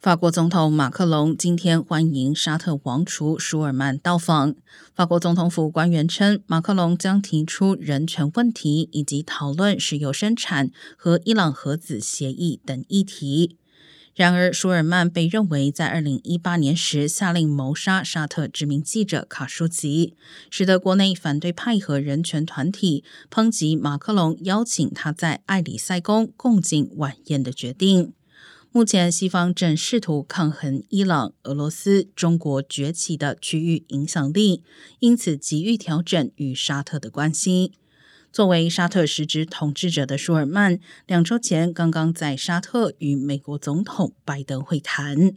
法国总统马克龙今天欢迎沙特王储舒尔曼到访。法国总统府官员称，马克龙将提出人权问题以及讨论石油生产和伊朗核子协议等议题。然而，舒尔曼被认为在二零一八年时下令谋杀沙特知名记者卡舒吉，使得国内反对派和人权团体抨击马克龙邀请他在埃里塞宫共进晚宴的决定。目前，西方正试图抗衡伊朗、俄罗斯、中国崛起的区域影响力，因此急于调整与沙特的关系。作为沙特实质统治者的舒尔曼，两周前刚刚在沙特与美国总统拜登会谈。